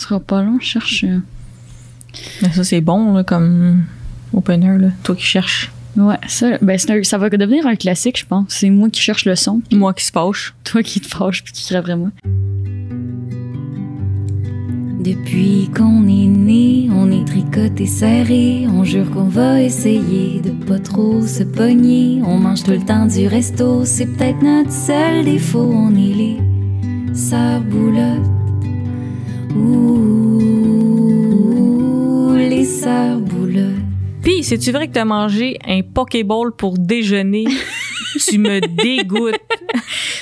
Ce sera pas long, je cherche. euh, Mais ça, c'est bon, là, comme opener, là. Toi qui cherches. Ouais, ça, ben, un- ça va devenir un classique, je pense. C'est moi qui cherche le son, Moi qui se fâche. toi qui te fâche, puis qui crève vraiment. Depuis qu'on est né, on est tricoté serré. On jure qu'on va essayer de pas trop se pogner. On mange tout le temps du resto, c'est peut-être notre seul défaut. On est les sœurs boulottes. Ouh, les sœurs boulottes. Puis, c'est-tu vrai que t'as mangé un Pokéball pour déjeuner? tu me dégoûtes.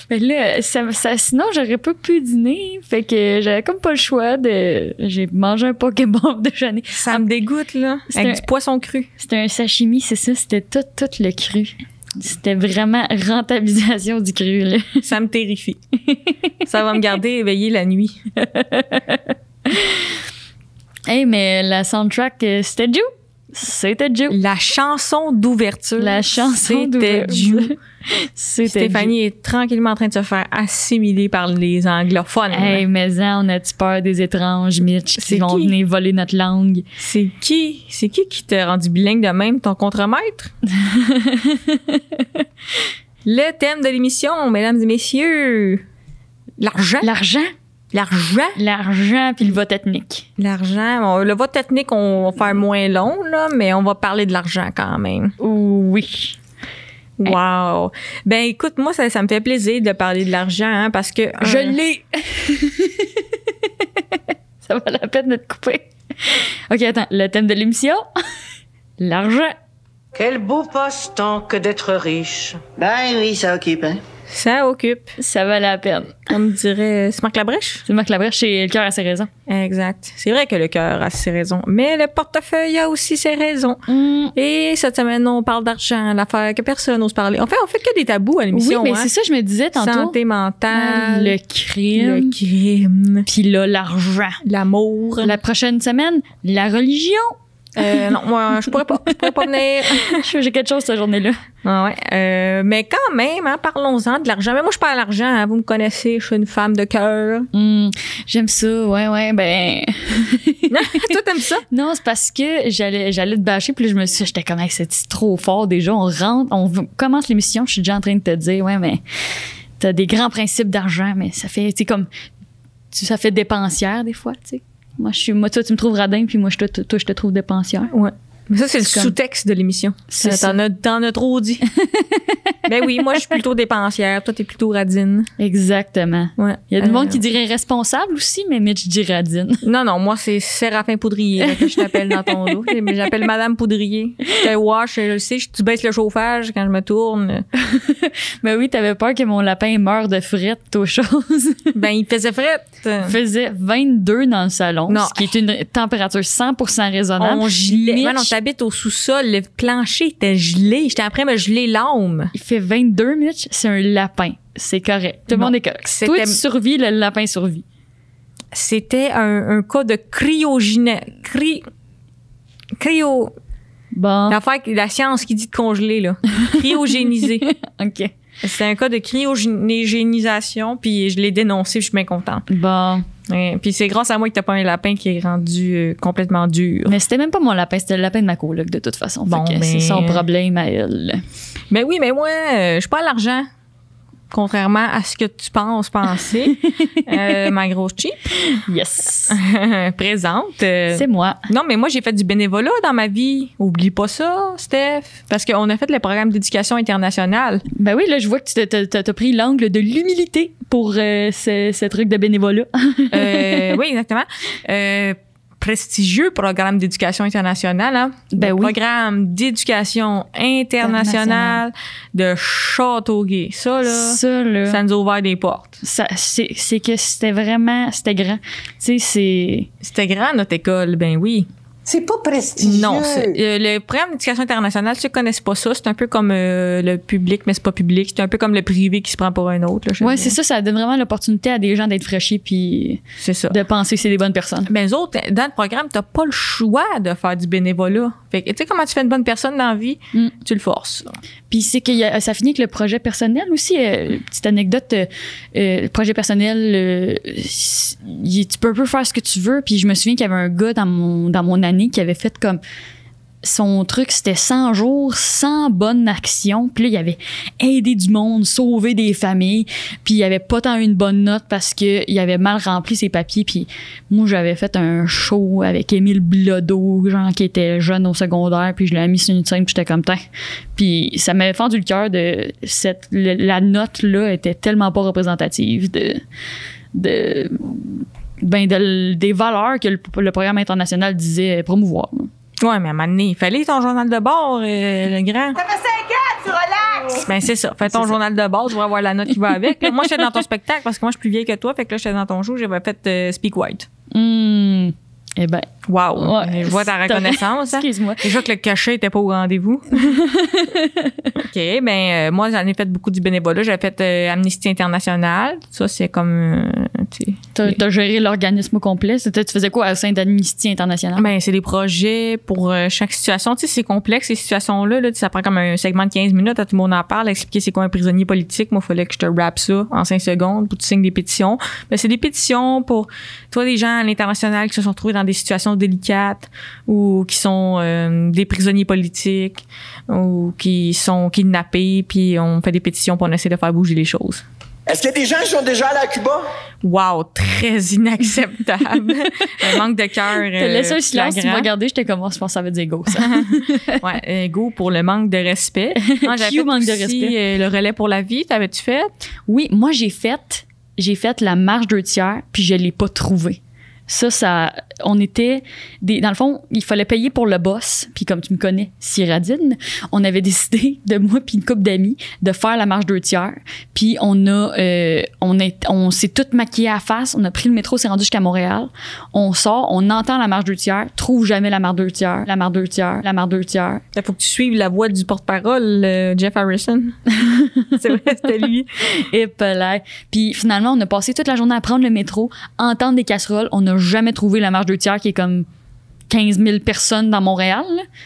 Ben là, ça, ça- sinon, j'aurais pas pu dîner. Fait que j'avais comme pas le choix de. J'ai mangé un Pokémon pour déjeuner. Ça me dégoûte, là. C'est Avec un- du poisson cru. C'était un sashimi, c'est ça. C'était tout, tout le cru. C'était vraiment rentabilisation du cru, là. Ça me terrifie. ça va me garder éveillé la nuit. Hey, mais la soundtrack, euh, c'était Joe. C'était Joe. La chanson d'ouverture. La chanson C'était d'ouverture. C'était Stéphanie est tranquillement en train de se faire assimiler par les anglophones. Hey, mais hein, on a-tu peur des étranges Mitch qui C'est vont qui? venir voler notre langue? C'est qui? C'est qui qui t'a rendu bilingue de même, ton contremaître? Le thème de l'émission, mesdames et messieurs. L'argent. L'argent? L'argent? L'argent puis le vote ethnique. L'argent. Bon, le vote technique, on va faire moins long, là, mais on va parler de l'argent quand même. Oui. Wow. Ben écoute, moi, ça, ça me fait plaisir de parler de l'argent, hein, parce que... Je euh, l'ai. Ça va la peine de te couper. OK, attends. Le thème de l'émission? L'argent. Quel beau passe-temps que d'être riche. Ben oui, ça occupe, hein. Ça occupe. Ça va la peine. Comme dirait... C'est Marc Labrèche? C'est Marc Labrèche, c'est le cœur à ses raisons. Exact. C'est vrai que le cœur a ses raisons, mais le portefeuille a aussi ses raisons. Et cette semaine, on parle d'argent, l'affaire que personne n'ose parler. En fait, on fait que des tabous à Oui, l'émission. mais hein. c'est ça, je me disais tantôt. Santé mentale, Le crime. le crime, Puis là, l'argent. l'amour. La prochaine semaine, la religion. Euh, non, moi, je pourrais pas. Je pourrais pas venir. J'ai quelque chose cette journée-là. Ah ouais. Euh, mais quand même, hein, parlons-en de l'argent. Mais moi, je parle d'argent. hein, vous me connaissez, je suis une femme de cœur. Hum, J'aime ça, ouais, ouais, ben. Toi, t'aimes ça? non, c'est parce que j'allais, j'allais te bâcher, puis là, je me suis j'étais comme, Hey, c'est trop fort déjà. On rentre, on commence l'émission, je suis déjà en train de te dire, ouais, mais t'as des grands principes d'argent, mais ça fait, tu sais, comme, ça fait dépensière des fois, tu sais. Moi, je suis, moi, toi, tu me trouves radin, puis moi, je te, toi, je te trouve dépensière. Ouais. Mais ça, c'est le comme- sous-texte de l'émission. Ça, T'en as, t'en as trop dit. ben oui, moi, je suis plutôt dépensière. Toi, t'es plutôt radine. Exactement. Ouais. Il y a du Euh, monde qui dirait responsable aussi, mais Mitch dit radine. Non, non, moi, c'est Séraphin Poudrier là, que je t'appelle dans ton dos. J'appelle Madame Poudrier. Je te wash, je le sais, tu baisses le chauffage quand je me tourne. Ben oui, t'avais peur que mon lapin meure de frette aux choses. Ben, il faisait fret. Il faisait 22 dans le salon, Non. ce qui est une température 100% raisonnable. On gelait. Ouais, non, t'habites au sous-sol, le plancher était gelé. J'étais après me geler l'âme. il fait 22 Mitch, c'est un lapin. C'est correct. Tout le monde est correct. C'était- Toi, tu survis, le lapin survit. C'était un, un cas de cryogéné... Cry... Cryo... Bon, L'affaire, la science qui dit de congeler, là. Cryogéniser. OK. C'est un cas de cryogénisation, puis je l'ai dénoncé, puis je suis bien contente. Bon. Ouais, puis c'est grâce à moi que t'as pas un lapin qui est rendu euh, complètement dur. Mais c'était même pas mon lapin, c'était le lapin de ma coloc, de toute façon. Bon, que ben- C'est son problème à elle. Mais oui, mais moi, euh, je suis pas à l'argent. Contrairement à ce que tu penses penser, euh, ma grosse cheap Yes. présente. euh, C'est moi. non, mais moi, j'ai fait du bénévolat dans ma vie. Oublie pas ça, Steph. Parce qu'on a fait le programme d'éducation internationale. Ben oui, là, je vois que tu t'as pris l'angle de l'humilité pour euh, ce, ce truc de bénévolat. Euh, oui, exactement. Prestigieux programme d'éducation internationale. Hein? Ben Le oui. Programme d'éducation internationale de Châteauguay. Ça, là, Ça, là. ça nous a ouvert des portes. ça, c'est c'est que c'était vraiment c'était grand tu sais c'est C'était grand, notre école, ben oui. C'est pas prestigieux. Non, c'est- euh, le programme d'éducation internationale, ceux qui connaissent pas ça, c'est un peu comme euh, le public, mais c'est pas public. C'est un peu comme le privé qui se prend pour un autre. sais c'est ça ça donne vraiment l'opportunité à des gens d'être fraîchis puis ça. de penser que c'est des bonnes personnes eux autres, dans le programme, t'as pas le choix de faire du bénévolat. Fait que, tu sais, comment tu fais une bonne personne dans la vie, Mm. tu le forces. Puis c'est que y a- ça finit avec le projet personnel aussi. euh, petite anecdote, euh, euh, le projet personnel, euh, tu peux un peu faire ce que tu veux. Puis je me souviens qu'il y avait un gars dans mon, dans mon année qui avait fait comme son truc, c'était 100 jours, 100 bonnes actions. Puis là, il avait aidé du monde, sauvé des familles. Puis il avait pas tant une bonne note parce qu'il avait mal rempli ses papiers. Puis moi, j'avais fait un show avec Émile Bilodeau, genre qui était jeune au secondaire. Puis je l'ai mis sur une scène, puis j'étais comme, Tain. Puis ça m'avait fendu le cœur de cette la note là était tellement pas représentative ben de- des valeurs que le programme international disait promouvoir. Ouais, mais à un moment donné, il fallait ton journal de bord, euh, le grand. Ça fait 5 ans, tu relaxes! Ben, c'est ça. Fais ton journal de bord, tu vas avoir la note qui va avec. Moi, j'étais dans ton spectacle parce que moi, je suis plus vieille que toi. Fait que là, j'étais dans ton show, j'avais fait euh, Speak White. Hum, eh ben, Wow. Ouais, je vois ta reconnaissance. hein. excuse-moi. Déjà que le cachet était pas au rendez-vous. OK, ben euh, moi j'en ai fait beaucoup du bénévolat. J'avais fait euh, Amnesty International. Ça c'est comme euh, T'as t'as géré l'organisme au complet? C'était- Tu faisais quoi au sein d'Amnesty International? ben c'est des projets pour euh, chaque situation. Tu sais c'est complexe ces situations là, ça prend comme un segment de 15 minutes à tout le monde en parle, expliquer c'est quoi un prisonnier politique. Moi il fallait que je te rappe ça en 5 secondes pour que tu signes des pétitions. Ben c'est des pétitions pour toi des gens à l'international qui se sont retrouvés dans des situations délicates ou qui sont euh, des prisonniers politiques ou qui sont kidnappés puis on fait des pétitions pour on essaie de faire bouger les choses. Est-ce qu'il y a des gens qui sont déjà allés à Cuba? Wow, très inacceptable. un manque de cœur. T'as laissé un silence, tu m'as regardé, j'étais comme, oh, je pense que ça veut dire go, ça. Ouais, euh, go pour le manque de respect. Moi, fait manque de respect. euh, le relais pour la vie, t'avais-tu fait? Oui, moi, j'ai fait, j'ai fait la marche deux tiers, puis je l'ai pas trouvé. Ça, ça, on était des, dans le fond, il fallait payer pour le boss, puis comme tu me connais, Cyradine, on avait décidé de moi puis une couple d'amis de faire la marche deux tiers, puis on a, euh, on est, on s'est toutes maquillées à face, on a pris le métro, c'est rendu jusqu'à Montréal, on sort, on entend la marche deux tiers, trouve jamais la marche deux tiers, la marche deux tiers, la marche deux tiers, Il faut que tu suives la voix du porte-parole, euh, Jeff Harrison. c'est vrai, c'était lui. Et. Puis finalement, on a passé toute la journée à prendre le métro, entendre des casseroles. On n'a jamais trouvé la marche deux tiers qui est comme 15 000 personnes dans Montréal.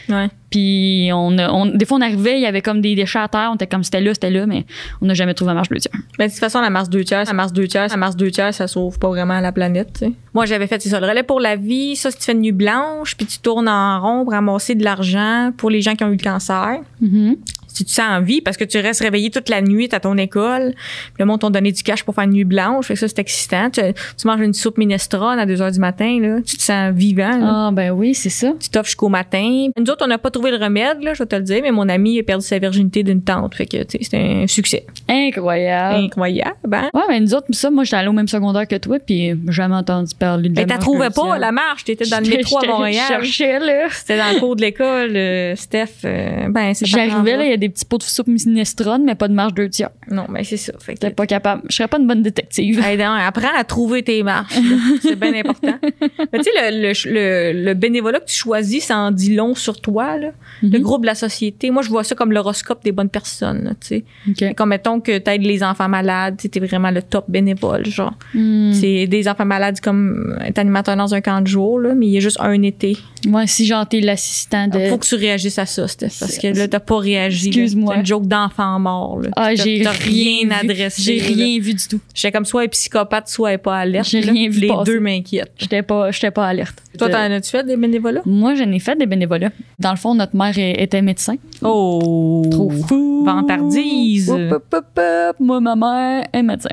Ouais. Puis on, des fois, on arrivait, il y avait comme des déchets à terre. On était comme c'était là, c'était là, mais on n'a jamais trouvé la marche deux tiers. Ben, de toute façon, la Mars 2 tiers, la Mars 2 tiers, la Mars 2 tiers, ça sauve pas vraiment la planète. Moi, j'avais fait, c'est ça, le relais pour la vie. Ça, si tu fais une nuit blanche, puis tu tournes en rond pour ramasser de l'argent pour les gens qui ont eu le cancer. Mhm. Si tu te sens en vie, parce que tu restes réveillé toute la nuit à ton école, puis le monde t'ont donné du cash pour faire une nuit blanche, fait que ça, c'est excitant. Tu, tu manges une soupe minestrone à 2 heures du matin, là. Tu te sens vivant, là. Ah, ben oui, c'est ça. Tu t'offres jusqu'au matin. Nous autres, on n'a pas trouvé le remède, là, je vais te le dire, mais mon ami a perdu sa virginité d'une tante. Fait que, tu sais, c'était un succès. Incroyable. Incroyable, hein? Ouais, mais nous autres, ça, moi, j'étais allée au même secondaire que toi, puis jamais entendu parler de la Mais t'as trouvé pas la marche, t'étais dans le métro à Montréal. Je cherchais, là. C'était dans le cours de l'école, euh, Steph. euh, ben, c'est J'arrivais, là, il y a des petits pots de soupe minestrone, mais pas de marche deux tiers. Non, ben, c'est ça. Fait que, J'étais pas capable. Je serais pas une bonne détective. Hey, non, apprends à trouver tes marches. C'est bien important. Mais tu sais, le, le, le, le bénévolat que tu choisis, ça en dit long sur toi, là. Le Mhm. groupe de la société. Moi, je vois ça comme l'horoscope des bonnes personnes, tu sais. Comme mettons que t'aides les enfants malades, t'es vraiment le top bénévole, genre. Hmm. C'est des enfants malades comme être animateur dans un camp de jour, là, mais il y a juste un été. Moi, si j'en t'es l'assistant de. Faut que tu réagisses à ça, Steph, parce que là, t'as pas réagi. Excuse-moi. C'est une joke d'enfant mort, là. Ah, j'ai rien, vu. adressé. J'ai rien vu du tout. J'étais comme soit elle est psychopathe, soit elle est pas alerte. J'ai rien vu Les passer. deux m'inquiètent. J'étais pas, j'étais pas alerte. Toi, t'en as-tu fait des bénévolats? Moi, j'en ai fait des bénévolats. Dans le fond, notre mère était médecin. Oh! Trop fou. Vantardise. Hop, hop, hop, hop. Moi, ma mère est médecin.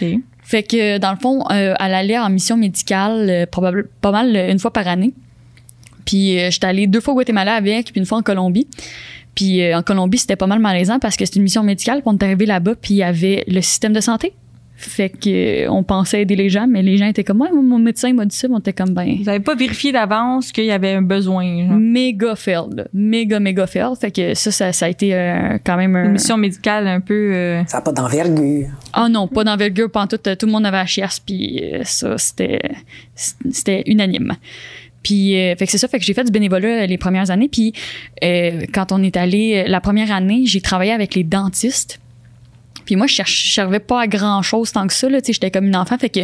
OK. Fait que, dans le fond, euh, elle allait en mission médicale euh, probable- pas mal euh, une fois par année. Puis, euh, j'étais allée deux fois au Guatemala avec, puis une fois en Colombie. Puis, euh, en Colombie, c'était pas mal malaisant parce que c'était une mission médicale. Puis, on est arrivé là-bas, puis il y avait le système de santé. Fait que, euh, on pensait aider les gens, mais les gens étaient comme, ouais, mon médecin m'a dit ça, mais on était comme, ben, Vous avez pas vérifié d'avance qu'il y avait un besoin, genre? méga failed, là. méga, méga failed. Fait que ça, ça, ça a été euh, quand même un... Une mission médicale un peu... euh, Ça n'a pas d'envergure. Ah non, pas d'envergure, pantoute. Tout le monde avait la chiasse, puis ça, c'était, c'était unanime. Puis, euh, fait que c'est ça, fait que j'ai fait du bénévolat euh, les premières années. Puis, euh, quand on est allé, euh, la première année, j'ai travaillé avec les dentistes. Puis moi, je servais pas à grand chose tant que ça. Là, j'étais comme une enfant. Fait que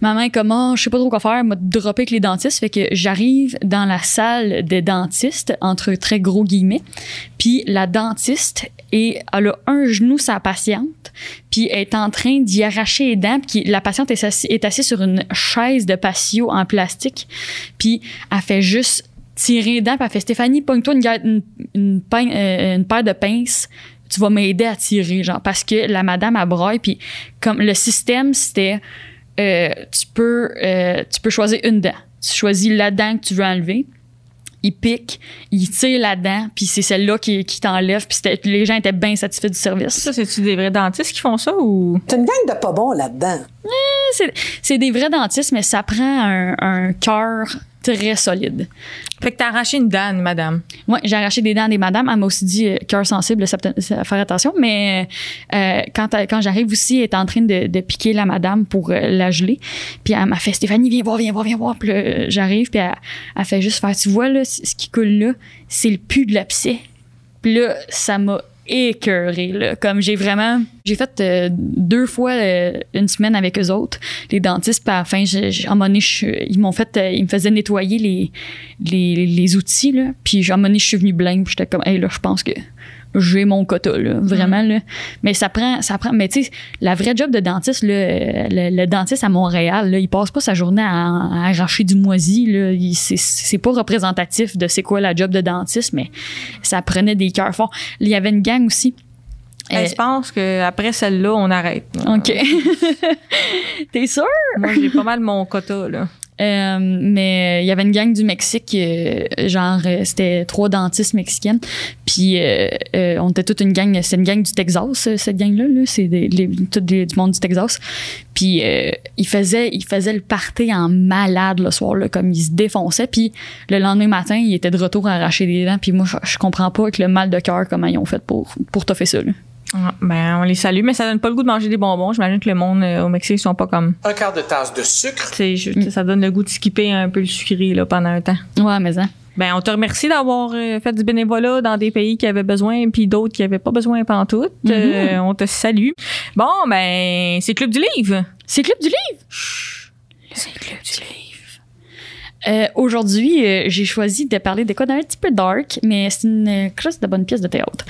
ma main, comment, je sais pas trop quoi faire, m'a droppé avec les dentistes. Fait que j'arrive dans la salle des dentistes, entre très gros guillemets. Puis la dentiste, et elle a un genou sa patiente, puis elle est en train d'y arracher les dents. Puis la patiente est assise, sur une chaise de patio en plastique. Puis elle fait juste tirer les dents. Puis elle fait Stéphanie, pogne-toi une, euh, paire de pinces tu vas m'aider à tirer, genre, parce que la madame a broye, puis comme le système, c'était, euh, tu euh, tu peux choisir une dent. Tu choisis la dent que tu veux enlever. Il pique, il tire la dent, puis c'est celle-là qui, qui t'enlève, puis les gens étaient bien satisfaits du service. Ça, c'est-tu des vrais dentistes qui font ça ou? C'est une gang de pas bons là-dedans. C'est, c'est des vrais dentistes, mais ça prend un, un cœur très solide. Fait que t'as arraché une dent, madame. Moi, j'ai arraché des dents des madames. Elle m'a aussi dit euh, cœur sensible, ça faire attention. Mais euh, quand, elle- quand j'arrive aussi, elle est en train de, de piquer la madame pour euh, la geler. Puis elle m'a fait Stéphanie, viens voir, viens voir, viens voir. Puis euh, j'arrive, puis elle, elle fait juste faire Tu vois, là, ce qui coule là, c'est le pu de l'abcès. Puis là, ça m'a écœuré là. Comme j'ai vraiment j'ai fait euh, deux fois euh, une semaine avec eux autres les dentistes puis à la fin j'ai- j'ai- à un moment donné, je- ils m'ont fait euh, ils me faisaient nettoyer les les, les outils là. Puis à un moment donné, je suis venue blême j'étais comme hey là je pense que j'ai mon quota là vraiment là mais ça prend ça prend mais tu sais la vraie job de dentiste là le, le dentiste à Montréal là il passe pas sa journée à, à arracher du moisi c'est c'est pas représentatif de c'est quoi la job de dentiste mais ça prenait des cœurs forts il y avait une gang aussi Euh, je pense qu'après celle-là, on arrête. OK. T'es sûr? Moi, j'ai pas mal mon quota, là. Euh, mais il y avait une gang du Mexique, euh, genre, euh, c'était trois dentistes mexicaines. Puis euh, euh, on était toute une gang, c'est une gang du Texas, euh, cette gang-là. Là, c'est tout du monde du Texas. Puis euh, ils faisaient ils faisaient le party en malade le soir, là, comme ils se défonçaient. Puis le lendemain matin, ils étaient de retour à arracher des dents. Puis moi, je, je comprends pas avec le mal de cœur comment ils ont fait pour, pour toffer ça. Là. Ah, Ben, on les salue, mais ça donne pas le goût de manger des bonbons. J'imagine que le monde euh, au Mexique, ils sont pas comme. Un quart de tasse de sucre. Je- ça donne le goût de skipper un peu le sucré, là, pendant un temps. Ouais, mais ça. Ben, on te remercie d'avoir euh, fait du bénévolat dans des pays qui avaient besoin, puis d'autres qui avaient pas besoin pantoute. Euh, on te salue. Bon, ben, c'est Club du Livre. C'est Club du Livre! C'est Club du Livre. Euh, Aujourd'hui, euh, j'ai choisi de parler de quoi d'un petit peu dark, mais c'est une euh, crosse de bonne pièce de théâtre.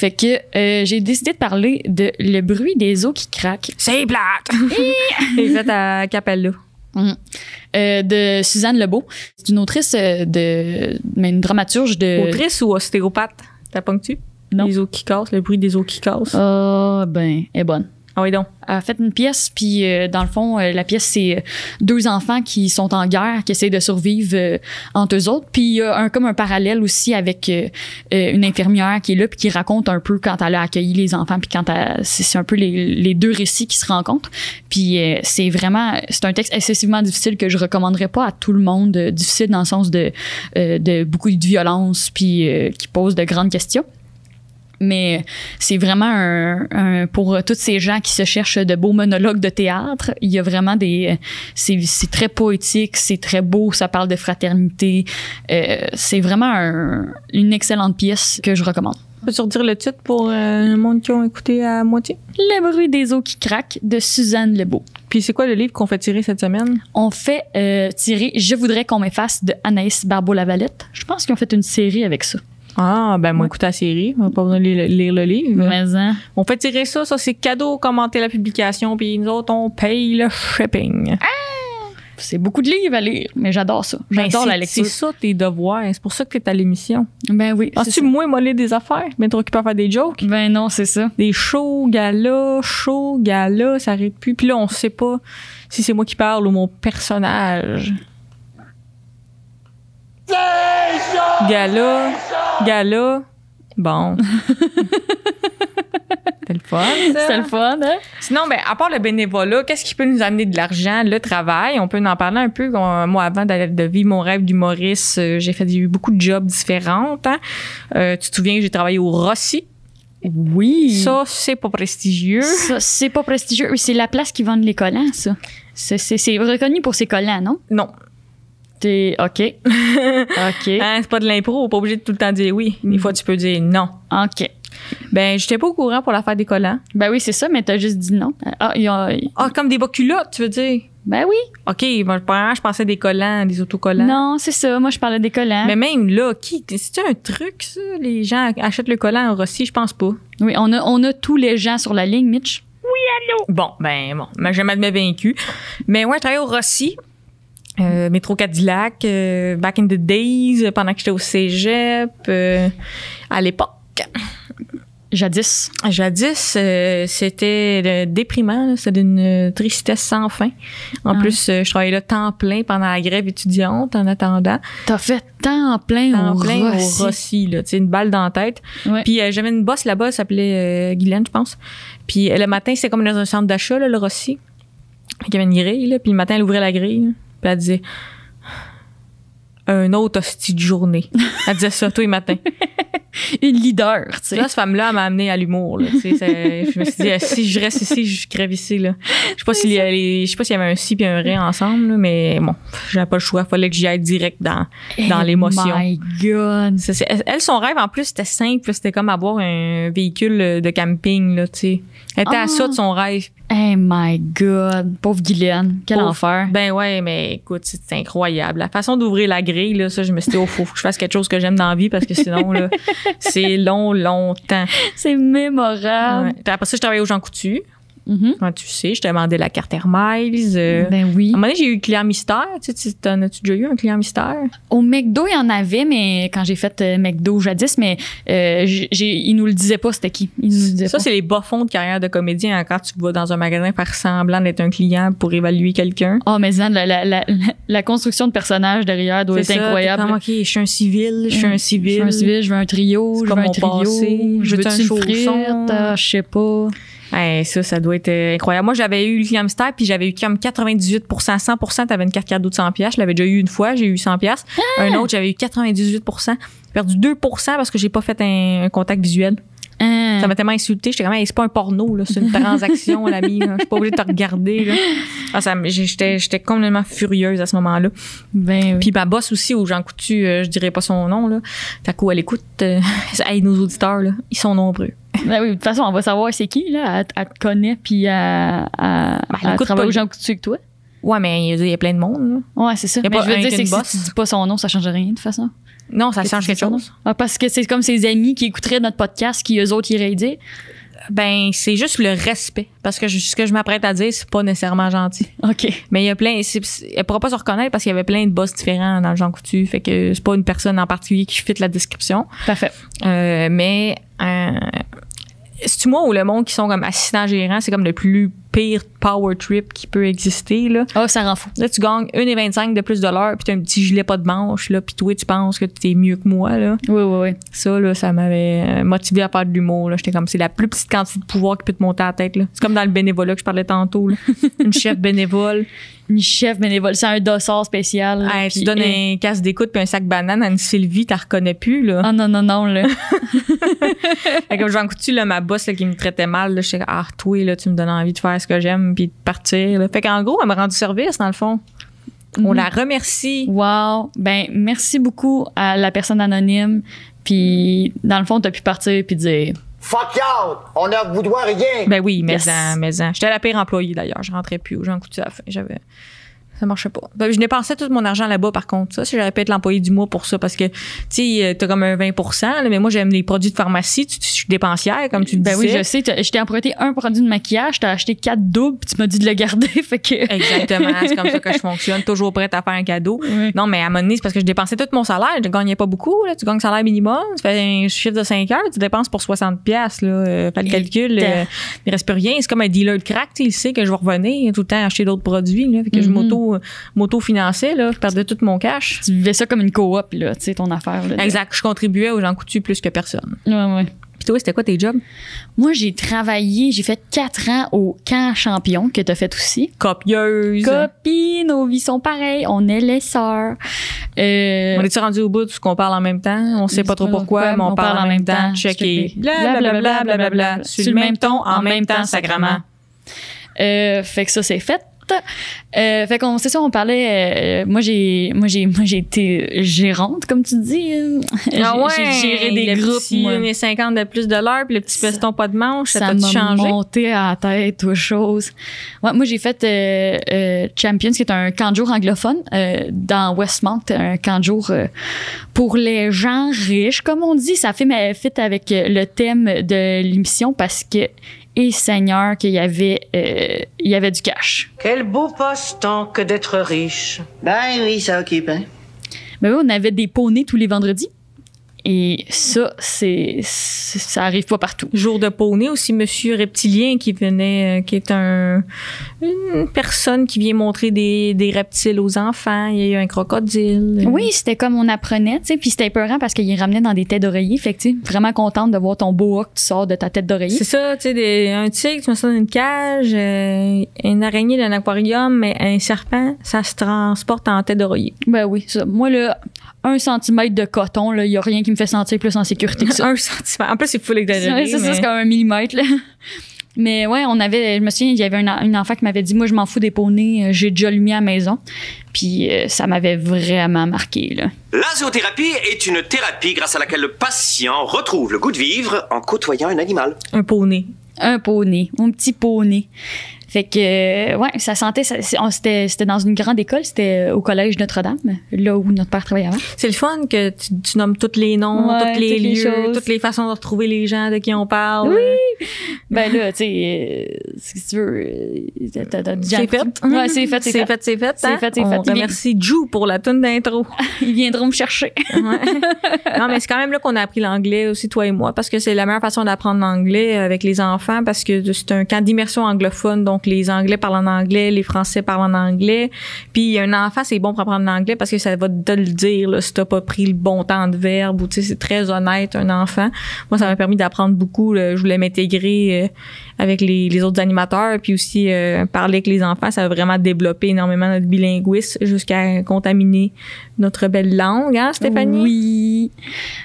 Fait que euh, j'ai décidé de parler de Le bruit des eaux qui craquent C'est plate! C'est fait à Capella. Mhm. Euh, de Suzanne Lebeau. C'est une autrice euh, de. mais une dramaturge de. Autrice ou ostéopathe? T'as ponctu? Non. Les os qui cassent, le bruit des os qui cassent. Ah, ben, elle est bonne. Ah oui, donc. Elle a fait une pièce, puis euh, dans le fond, euh, la pièce, c'est euh, deux enfants qui sont en guerre, qui essaient de survivre entre eux autres. Puis il y a un, comme un parallèle aussi avec une infirmière qui est là, puis qui raconte un peu quand elle a accueilli les enfants, puis quand c'est un peu les, les deux récits qui se rencontrent. Puis c'est vraiment, c'est un texte excessivement difficile que je recommanderais pas à tout le monde. difficile dans le sens de, de beaucoup de violence, puis qui pose de grandes questions mais c'est vraiment un, un- pour euh, tous ces gens qui se cherchent de beaux monologues de théâtre. Il y a vraiment des, c'est, c'est très poétique, c'est très beau, ça parle de fraternité. Euh, c'est vraiment un- une excellente pièce que je recommande. Peux-tu redire le titre pour euh, le monde qui ont écouté à moitié? Le bruit des eaux qui craquent de Suzanne Lebeau. Puis c'est quoi le livre qu'on fait tirer cette semaine? On fait euh, tirer Je voudrais qu'on m'efface de Anaïs Barbeau-Lavalette. Je pense qu'ils ont fait une série avec ça. Ah, ben moi, écoute la série. On va pas besoin de lire, lire le livre. Mais hein, On fait tirer ça, ça c'est cadeau, commenter la publication, puis nous autres, on paye le shipping. c'est beaucoup de livres à lire, mais j'adore ça. Ben, J'adore c'est- la lecture. C'est ça tes devoirs. C'est pour ça que t'es à l'émission. Ben oui. c'est Penses-tu ça. moi moller des affaires? Mais trop occupé à faire des jokes? Ben non, c'est ça. Des shows, galas, shows, galas, ça arrête plus. Puis là, on sait pas si c'est moi qui parle ou mon personnage. Gala, gala. Bon. C'est le fun. C'est le fun, hein? Sinon, ben, à part le bénévolat, qu'est-ce qui peut nous amener de l'argent? Le travail. On peut en parler un peu. Moi, avant d'aller- de vivre mon rêve d'humoriste, euh, j'ai fait eu beaucoup de jobs différents. hein. Euh, tu te souviens que j'ai travaillé au Rossi? Oui. Ça, c'est pas prestigieux. Ça, c'est pas prestigieux. Oui, C'est la place qui vend les collants, ça. C'est reconnu pour ses collants, non? Non. T'es OK. OK. Hein, c'est pas de l'impro, pas obligé de tout le temps dire oui. Des fois, tu peux dire non. OK. Ben, j'étais pas au courant pour la fête des collants. Ben oui, c'est ça, mais t'as juste dit non. Ah, y a- Ah, comme des bas culottes, tu veux dire? Ben oui. OK, premièrement, je pensais des collants, des autocollants. Non, c'est ça. Moi, je parlais des collants. Mais même là, qui, c'est un truc, ça? Les gens achètent le collant en Rossi? Je pense pas. Oui, on a, on a tous les gens sur la ligne, Mitch. Bon, ben bon, mais jamais vaincu. Mais ouais, je travaillais au Rossi, euh, métro Cadillac, euh, back in the days, euh, pendant que j'étais au cégep, euh, à l'époque. Jadis? Jadis, c'était déprimant, c'était d'une tristesse sans fin. En Ah. plus, je travaillais là temps plein pendant la grève étudiante en attendant. T'as fait temps plein Temps au plein Rossi. au Rossi, là, tu sais, une balle dans la tête. Ouais. Puis j'avais une boss là-bas, elle s'appelait Guylaine, je pense. Puis le matin, c'était comme dans un centre d'achat, le Rossi. Il y avait une grille, là. Puis le matin, elle ouvrait la grille. là. Puis elle disait un autre hostie de journée. Elle disait ça tous les matins. Une leader, tu sais. Là, cette femme-là, m'a amené à l'humour. Là, tu sais, c'est- je me suis dit, euh, si je reste ici, je crève ici. Là. Je sais pas s'il y a les- je sais pas s'il y avait un si puis un ré ensemble, là, mais bon, j'avais pas le choix. Fallait que j'y aille direct dans, dans Oh l'émotion. my God. Ça, Elle, son rêve, en plus, c'était simple. C'était comme avoir un véhicule de camping, là, tu sais. Elle était Ah. à ça de son rêve. Oh my God. Pauvre Guylaine. Quel Pauvre- enfer. Ben ouais, mais écoute, c'est incroyable. La façon d'ouvrir la grille, là, ça, je me suis dit, oh, faut que je fasse quelque chose que j'aime dans la vie parce que sinon, là, c'est long, longtemps. C'est mémorable. Ouais. Puis Après ça, je travaillais au Jean Coutu. Ouais, tu sais, je te demandais la carte Air Miles. euh. Ben oui. À un moment donné, j'ai eu le client mystère. Tu sais, t'en as-tu déjà eu un client mystère? Au McDo, il y en avait, mais quand j'ai fait euh, McDo jadis, mais euh, ils nous le disaient pas, c'était qui? Ils nous le disaient Ça, c'est les bas fonds de carrière de comédien hein, quand tu vas dans un magasin faire semblant d'être un client pour évaluer quelqu'un. Oh, mais Zan, la, la, la, la construction de personnage derrière doit être C'est ça, incroyable. comme, OK, je suis un civil, je suis un civil. Je veux un civil, je veux un trio, C'est je veux un mon trio. passé, je veux un chausson? ah, je sais pas. Hey, ça, ça doit être euh, incroyable. Moi, j'avais eu le mystère, puis j'avais eu comme 98% 100% t'avais une carte cadeau de 100 pièces. Je l'avais déjà eu une fois, j'ai eu 100 pièces. Ah! Un autre, j'avais eu 98% J'ai perdu 2% parce que j'ai pas fait un, un contact visuel. Hein. Ça m'a tellement insulté. J'étais comme, Hey, c'est pas un porno, là. C'est une transaction, l'ami. Je suis pas obligée de te regarder, là. Ah, ça, j'étais, j'étais complètement furieuse à ce moment-là. Ben oui. Puis ma boss aussi, au Jean Coutu, euh, je dirais pas son nom, là. Fait qu'où elle écoute, euh, hey, nos auditeurs, là, ils sont nombreux. Ben oui, de toute façon, on va savoir c'est qui, là. Elle, elle te connaît, puis elle, elle, Ben, elle travaille aux gens coutus que toi. Ouais, mais il y a- plein de monde, là. Ouais, c'est ça. Mais pas je veux dire, c'est que boss. si tu dis pas son nom, ça change rien, de toute façon. Non, ça Que change tu quelque chose. Ah, parce que c'est comme ses amis qui écouteraient notre podcast, qui eux autres iraient dire. Ben, c'est juste le respect. Parce que je- ce que je m'apprête à dire, c'est pas nécessairement gentil. OK. Mais il y a plein, elle pourra pas se reconnaître parce qu'il y avait plein de boss différents dans le Jean Coutu. Fait que c'est pas une personne en particulier qui fit la description. Parfait. Euh, mais, euh, c'est-tu moi ou le monde qui sont comme assistants gérants, c'est comme le plus pire power trip qui peut exister, là? Ah, ça rend fou. Là, tu gagnes 1,25 de plus de l'heure, puis t'as un petit gilet pas de manche, là, puis toi, tu penses que t'es mieux que moi, là. Oui, oui, oui. Ça, là, ça m'avait euh, motivé à faire de l'humour, là. J'étais comme, c'est la plus petite quantité de pouvoir qui peut te monter à la tête, là. C'est comme dans le bénévolat que je parlais tantôt, là. Une chef bénévole. Une chef bénévole, c'est un dossard spécial. là, Hey, puis- tu donnes un casse d'écoute puis un sac banane à une Sylvie, t'as reconnais plus, là. Ah non, non, non, là. Fait que comme Jean Coutu, là, ma boss, là, qui me traitait mal, là, j'étais comme, ah, toi, là, tu me donnes envie de faire ce que j'aime puis de partir, là. Fait qu'en gros, elle m'a rendu service, dans le fond. On Mhm. la remercie. Wow. Ben, merci beaucoup à la personne anonyme. Puis, dans le fond, t'as pu partir puis dire Fuck y'all! On ne vous doit rien! Ben oui, mais Yes. en, mais en. J'étais la pire employée, d'ailleurs. Je rentrais plus au Jean Coutu à la fin. J'avais. Ça marchait pas. Ben, je dépensais tout mon argent là-bas, par contre. Ça, si j'aurais pu être l'employé du mois pour ça, parce que, tu sais, euh, t'as comme un 20 là, mais moi, j'aime les produits de pharmacie. Tu, tu- je suis dépensière, comme tu le Ben oui, disais. je sais. Je t'ai emprunté un produit de maquillage, t'as acheté quatre doubles, puis tu m'as dit de le garder. Fait que. Exactement, c'est comme ça que je fonctionne, toujours prête à faire un cadeau. Oui. Non, mais à un moment donné, c'est parce que je dépensais tout mon salaire, je gagnais pas beaucoup, là. Tu gagnes salaire minimum, tu fais un chiffre de 5 heures, tu dépenses pour 60 pièces là, euh, fais le Et calcul, euh, il reste plus rien, c'est comme un dealer de crack, tu sais, il sait que je vais revenir tout le temps acheter d'autres produits, là, fait que je Mhm. m'auto m'auto finançais là, je perdais tout mon cash. Tu vivais ça comme une coop, là, tu sais, ton affaire. Là, Exact, je contribuais aux gens coutus plus que personne. Ouais, ouais. Puis toi, c'était quoi tes jobs? Moi, j'ai travaillé, j'ai fait quatre ans au camp champion que t'as fait aussi. Copieuse. Copines, nos vies sont pareilles, on est les sœurs. Euh, on est-tu rendu au bout de ce qu'on parle en même temps? On sait pas trop pourquoi, mais on, parle en même temps. Checker. Blablabla, blablabla. Sur le même ton, en même temps, sacrament. Euh, fait que ça, c'est fait. Euh, fait qu'on c'est ça, on parlait. euh, moi j'ai, moi j'ai, moi j'ai été gérante, comme tu dis. Ah ouais, j'ai géré des le groupes. Petit, moi. les 50 de plus de l'heure, puis le petit Ça- pas de manche, ça ça m'a changé? monté à la tête aux choses. Ouais, moi, j'ai fait euh, euh, Champions, qui est un camp de jour anglophone dans Westmount, un camp de jour pour les gens riches, comme on dit. Ça fait mais fit avec le thème de l'émission parce que et Seigneur qu'il y avait euh, il y avait du cash. Quel beau passe-temps que d'être riche. Ben oui, ça occupe, hein. Mais oui, on avait des poneys tous les vendredis. Et ça, c'est c'est- ça arrive pas partout. Jour de poney aussi, Monsieur Reptilien qui venait, euh, qui est un une personne qui vient montrer des, des reptiles aux enfants. Il y a eu un crocodile. Oui, c'était comme on apprenait, tu sais, puis c'était épeurant parce qu'il ramenait dans des têtes d'oreiller. Fait que, tu vraiment contente de voir ton boa que tu sors de ta tête d'oreiller. C'est ça, tu sais, un tigre, tu mets ça dans une cage, euh, une araignée dans un aquarium, mais un serpent, ça se transporte en tête d'oreiller. Ben oui, ça. Moi, là, un centimètre de coton, là, il y a rien qui me fait sentir plus en sécurité que ça. un centimètre. En plus, c'est full exagéré. C'est ça, mais- c'est comme un millimètre, là. Mais ouais, on avait, je me souviens, il y avait un, une enfant qui m'avait dit, moi, je m'en fous des poneys, euh, j'ai déjà le mien à la maison. Puis euh, ça m'avait vraiment marqué, là. La zoothérapie est une thérapie grâce à laquelle le patient retrouve le goût de vivre en côtoyant un animal. un poney. un poney, mon petit poney. Fait que, euh, ouais, ça sentait, ça- c'était c'était dans une grande école, c'était euh, au collège Notre-Dame, là où notre père travaillait avant. C'est le fun que tu, tu nommes tous les noms, Ouais, tous les toutes les lieux, choses. toutes les façons de retrouver les gens de qui on parle. Oui. Ben là, tu sais, euh, si tu veux, t'as- t'as C'est fait. Ouais, c'est fait, c'est C'est fait. fait, c'est fait. C'est hein? fait, c'est On fait. Remercie Jou pour la tune d'intro. Ils viendront me chercher. Ouais. non, mais c'est quand même là qu'on a appris l'anglais aussi, toi et moi, parce que c'est la meilleure façon d'apprendre l'anglais avec les enfants, parce que c'est un camp d'immersion anglophone, donc les Anglais parlent en anglais, les Français parlent en anglais. Puis un enfant, c'est bon pour apprendre l'anglais parce que ça va te le dire là, si t'as pas pris le bon temps de verbe ou tu sais, c'est très honnête un enfant. Moi, ça m'a permis d'apprendre beaucoup. Je voulais m'intégrer euh, avec les, autres animateurs, puis aussi euh, parler avec les enfants, ça a vraiment développé énormément notre bilinguisme jusqu'à contaminer notre belle langue, hein, Stéphanie? Oui.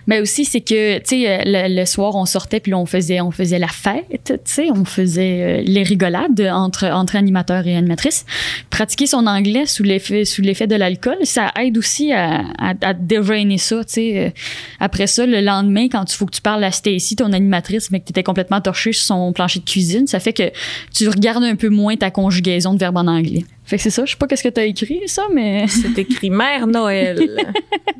Mais aussi, c'est que, tu sais, euh, le, soir, on sortait puis on faisait, on faisait la fête, tu sais, on faisait euh, les rigolades entre, entre animateurs et animatrices. Pratiquer son anglais sous l'effet, sous l'effet de l'alcool, ça aide aussi à, à, à dérainer ça, tu sais. Après ça, le lendemain, quand il faut que tu parles à Stacy, ton animatrice, mais que tu étais complètement torché sur son plancher de cuisine, ça fait que tu regardes un peu moins ta conjugaison de verbe en anglais. Fait que c'est ça. Je sais pas qu'est-ce que t'as écrit, ça, mais. C'est écrit Mère Noël.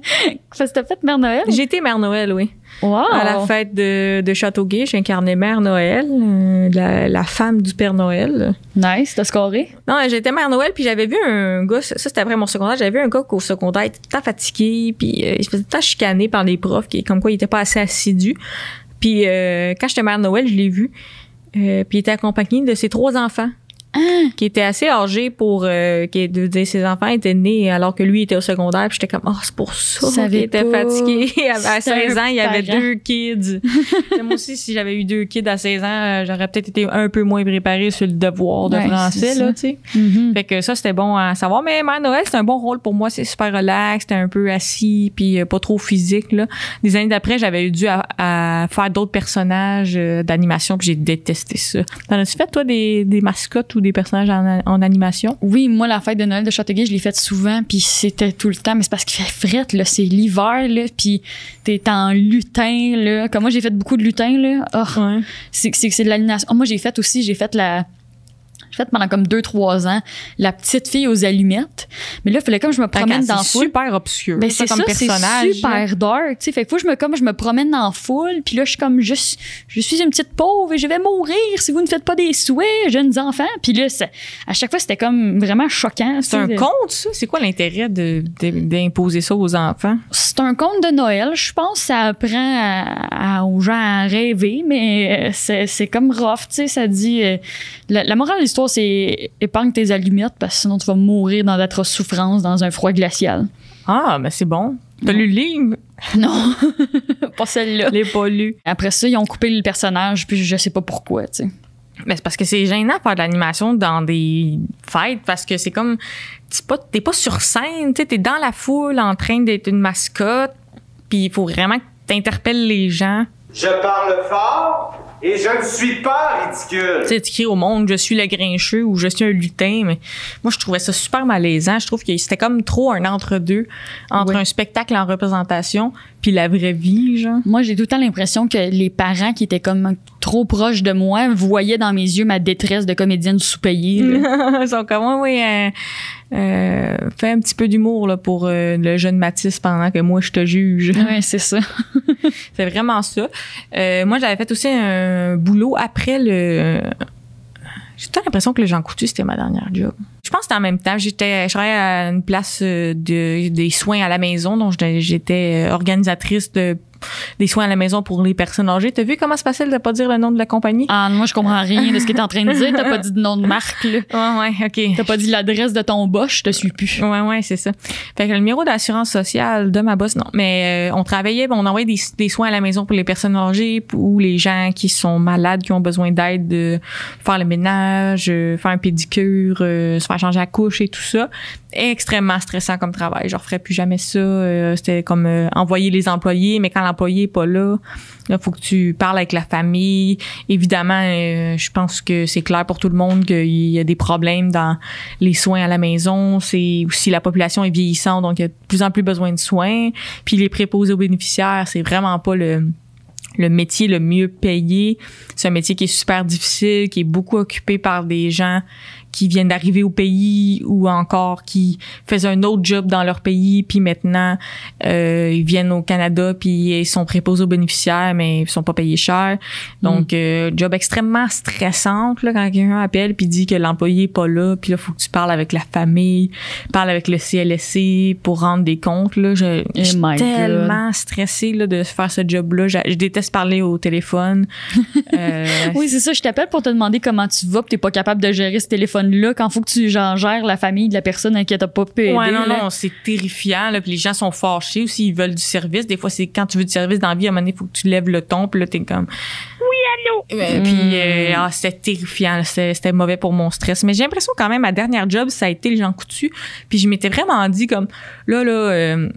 Fait que t'as fait Mère Noël? J'ai été Mère Noël, oui. Wow! À la fête de, de Châteauguay, j'ai incarné Mère Noël, euh, la, la femme du Père Noël. Nice, t'as scoré? Non, j'étais Mère Noël, puis j'avais vu un gars, ça c'était après mon secondaire, j'avais vu un gars qu'au secondaire, il était fatigué, puis euh, il se faisait chicaner par les profs, qui, comme quoi il était pas assez assidu. Puis euh, quand j'étais Mère Noël, je l'ai vu, puis il était accompagné de ses trois enfants. Qui étaient assez âgés pour euh, qui de dire ses enfants étaient nés alors que lui était au secondaire puis j'étais comme oh c'est pour ça qu'il était fatigué à C'était 16 un ans il y avait deux kids moi aussi si j'avais eu deux kids à 16 ans euh, j'aurais peut-être été un peu moins préparée sur le devoir de Ouais, français là tu sais Mhm. fait que ça, c'était bon à savoir. Mais Mère Noël, c'est un bon rôle pour moi. C'est super relax, c'était un peu assis, puis euh, pas trop physique. Là. Des années d'après, j'avais eu dû à, à faire d'autres personnages euh, d'animation, puis j'ai détesté ça. T'en as-tu fait, toi, des, des mascottes ou des personnages en, en animation? Oui, moi, la fête de Noël de Châteauguay, je l'ai faite souvent, puis c'était tout le temps, mais c'est parce qu'il fait frette, là, c'est l'hiver, là, puis t'es en lutin, là. Comme moi, j'ai fait beaucoup de lutin, là. Oh, Ouais. c'est c'est c'est de l'animation. Oh, moi, j'ai fait aussi, j'ai fait la... Fait pendant comme deux, trois ans la petite fille aux allumettes. Mais là, il fallait comme je me promène dans la c'est foule. super obscur. Ben c'est ça, comme c'est super dark, tu sais. Fait que faut que je me comme je me promène dans la foule, puis là je suis comme juste je suis une petite pauvre et je vais mourir si vous ne faites pas des souhaits, jeunes enfants. Puis là ça- à chaque fois c'était comme vraiment choquant. C'est un conte, ça? C'est quoi l'intérêt d'imposer ça aux enfants? C'est un conte de Noël, je pense. Ça apprend à- à- aux gens à rêver, mais euh, c'est comme rough. Ça dit. euh, la, la morale de l'histoire, c'est épargne tes allumettes parce que sinon tu vas mourir dans d'atroces souffrances dans un froid glacial. Ah, ben c'est bon. T'as lu le livre? Non, pas celle-là. Je l'ai pas lu. Après ça, ils ont coupé le personnage, puis je sais pas pourquoi, tu sais. Mais c'est parce que c'est gênant de faire de l'animation dans des fêtes parce que c'est comme t'es pas t'es pas sur scène, tu sais, t'es dans la foule en train d'être une mascotte, puis il faut vraiment que t'interpelles les gens. Je parle fort Et je ne suis pas ridicule. Tu sais, écrit au monde, je suis le grincheux ou je suis un lutin, mais moi, je trouvais ça super malaisant. Je trouve que c'était comme trop un entre-deux entre Oui. un spectacle en représentation puis la vraie vie, genre. Moi, j'ai tout le temps l'impression que les parents qui étaient comme trop proches de moi voyaient dans mes yeux ma détresse de comédienne sous-payée. Ils sont comme, ouais, ouais, euh, euh, fais un petit peu d'humour là, pour euh, le jeune Mathis pendant que moi, je te juge. ouais, c'est ça. C'est vraiment ça. Euh, moi, j'avais fait aussi un boulot après le. J'ai tout l'impression que le Jean Coutu, c'était ma dernière job. Je pense que en même temps. J'étais, je travaillais à une place euh, de, des soins à la maison, donc j'étais- j'étais euh, organisatrice de, des soins à la maison pour les personnes âgées. T'as vu comment se passait de pas dire le nom de la compagnie? Ah, moi, je comprends rien de ce que t'es en train de dire. T'as pas dit de nom de marque, là. Ouais, ouais, ok. T'as pas dit l'adresse de ton boss, je te suis plus. Ouais, ouais, c'est ça. Fait que le numéro d'assurance sociale de ma boss, non. Mais euh, on travaillait, on envoyait des, des soins à la maison pour les personnes âgées ou les gens qui sont malades, qui ont besoin d'aide de faire le ménage, euh, faire un pédicure, euh, se faire changer la couche et tout ça. Extrêmement stressant comme travail. Je referais plus jamais ça. Euh, C'était comme euh, envoyer les employés, mais quand l'employé pas là, il faut que tu parles avec la famille. Évidemment, euh, je pense que c'est clair pour tout le monde qu'il y a des problèmes dans les soins à la maison. C'est aussi la population est vieillissante, donc il y a de plus en plus besoin de soins. Puis les préposés aux bénéficiaires, c'est vraiment pas le le métier le mieux payé. C'est un métier qui est super difficile, qui est beaucoup occupé par des gens qui viennent d'arriver au pays ou encore qui faisaient un autre job dans leur pays, puis maintenant euh, ils viennent au Canada puis ils sont préposés aux bénéficiaires, mais ils sont pas payés cher. Donc euh, job extrêmement stressante là, quand quelqu'un appelle puis dit que l'employé est pas là, puis là faut que tu parles avec la famille, parles avec le CLSC pour rendre des comptes là. Je, je suis God. tellement stressée là, de faire ce job-là. Je, je déteste parler au téléphone. Euh, Oui, c'est ça. Je t'appelle pour te demander comment tu vas, puis t'es pas capable de gérer ce téléphone-là quand faut que tu genre, gères la famille de la personne à qui t'as pas pu aider. Ouais, non, là. non, c'est terrifiant. Là, puis les gens sont fâchés aussi, ils veulent du service. Des fois, c'est quand tu veux du service dans la vie, à un moment donné, il faut que tu lèves le ton, puis là, t'es comme... Oui, allô? Puis euh, ah, c'était terrifiant, c'était mauvais pour mon stress. Mais j'ai l'impression quand même, ma dernière job, ça a été les gens coutus. Puis je m'étais vraiment dit comme, là, là... euh,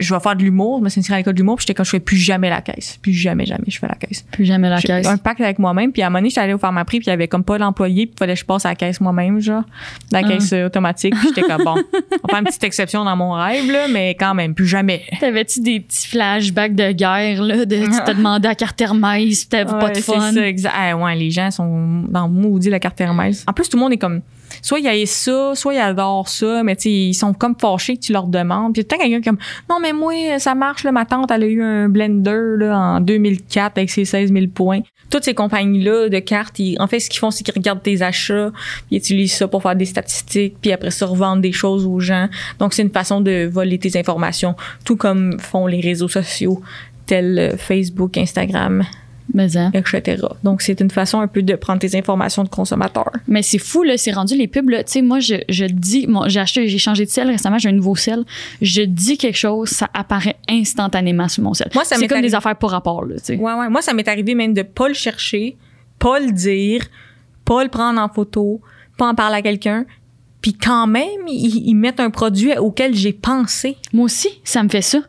je vais faire de l'humour, je me suis inscrite à l'école d'humour, puis j'étais comme je fais plus jamais la caisse. Plus jamais, jamais je fais la caisse. Plus jamais la J'ai caisse. un pacte avec moi-même puis à un moment donné j'étais allée au pharmaprix puis il y avait comme pas l'employé puis il fallait que je passe à la caisse moi-même genre la Ah. caisse euh, automatique puis j'étais comme bon on faire une petite exception dans mon rêve là mais quand même plus jamais T'avais-tu des petits flashbacks de guerre, là, de tu te demandais à carte Hermès, t'avais pas de c'est fun? ça, exact. Ah, ouais, les gens sont dans le maudit la carte Hermès. En plus, tout le monde est comme, soit ils haïssent ça, soit ils adorent ça, mais ils sont comme fâchés que tu leur demandes. Puis tout le temps, quelqu'un comme, non, mais moi, ça marche, là, ma tante, elle a eu un blender, là, en 2004 avec ses 16 000 points. Toutes ces compagnies-là de cartes, en fait, ce qu'ils font, c'est qu'ils regardent tes achats, puis ils utilisent ça pour faire des statistiques, puis après ça, revendre des choses aux gens. Donc, c'est une façon de voler tes informations, tout comme font les réseaux sociaux, tels euh, Facebook, Instagram, Mais, hein. etc. Donc, c'est une façon un peu de prendre tes informations de consommateur. Mais c'est fou, là, c'est rendu les pubs, là. Tu sais, moi, je, je dis, bon, j'ai acheté, j'ai changé de sel récemment, j'ai un nouveau sel. Je dis quelque chose, ça apparaît instantanément sur mon sel. Moi, ça c'est comme arrivé- des affaires pour rapport, là, tu sais. Ouais, ouais. Moi, ça m'est arrivé même de pas le chercher, pas le dire, pas le prendre en photo, pas en parler à quelqu'un. Puis quand même, ils, ils mettent un produit auquel j'ai pensé. Moi aussi, ça me fait ça.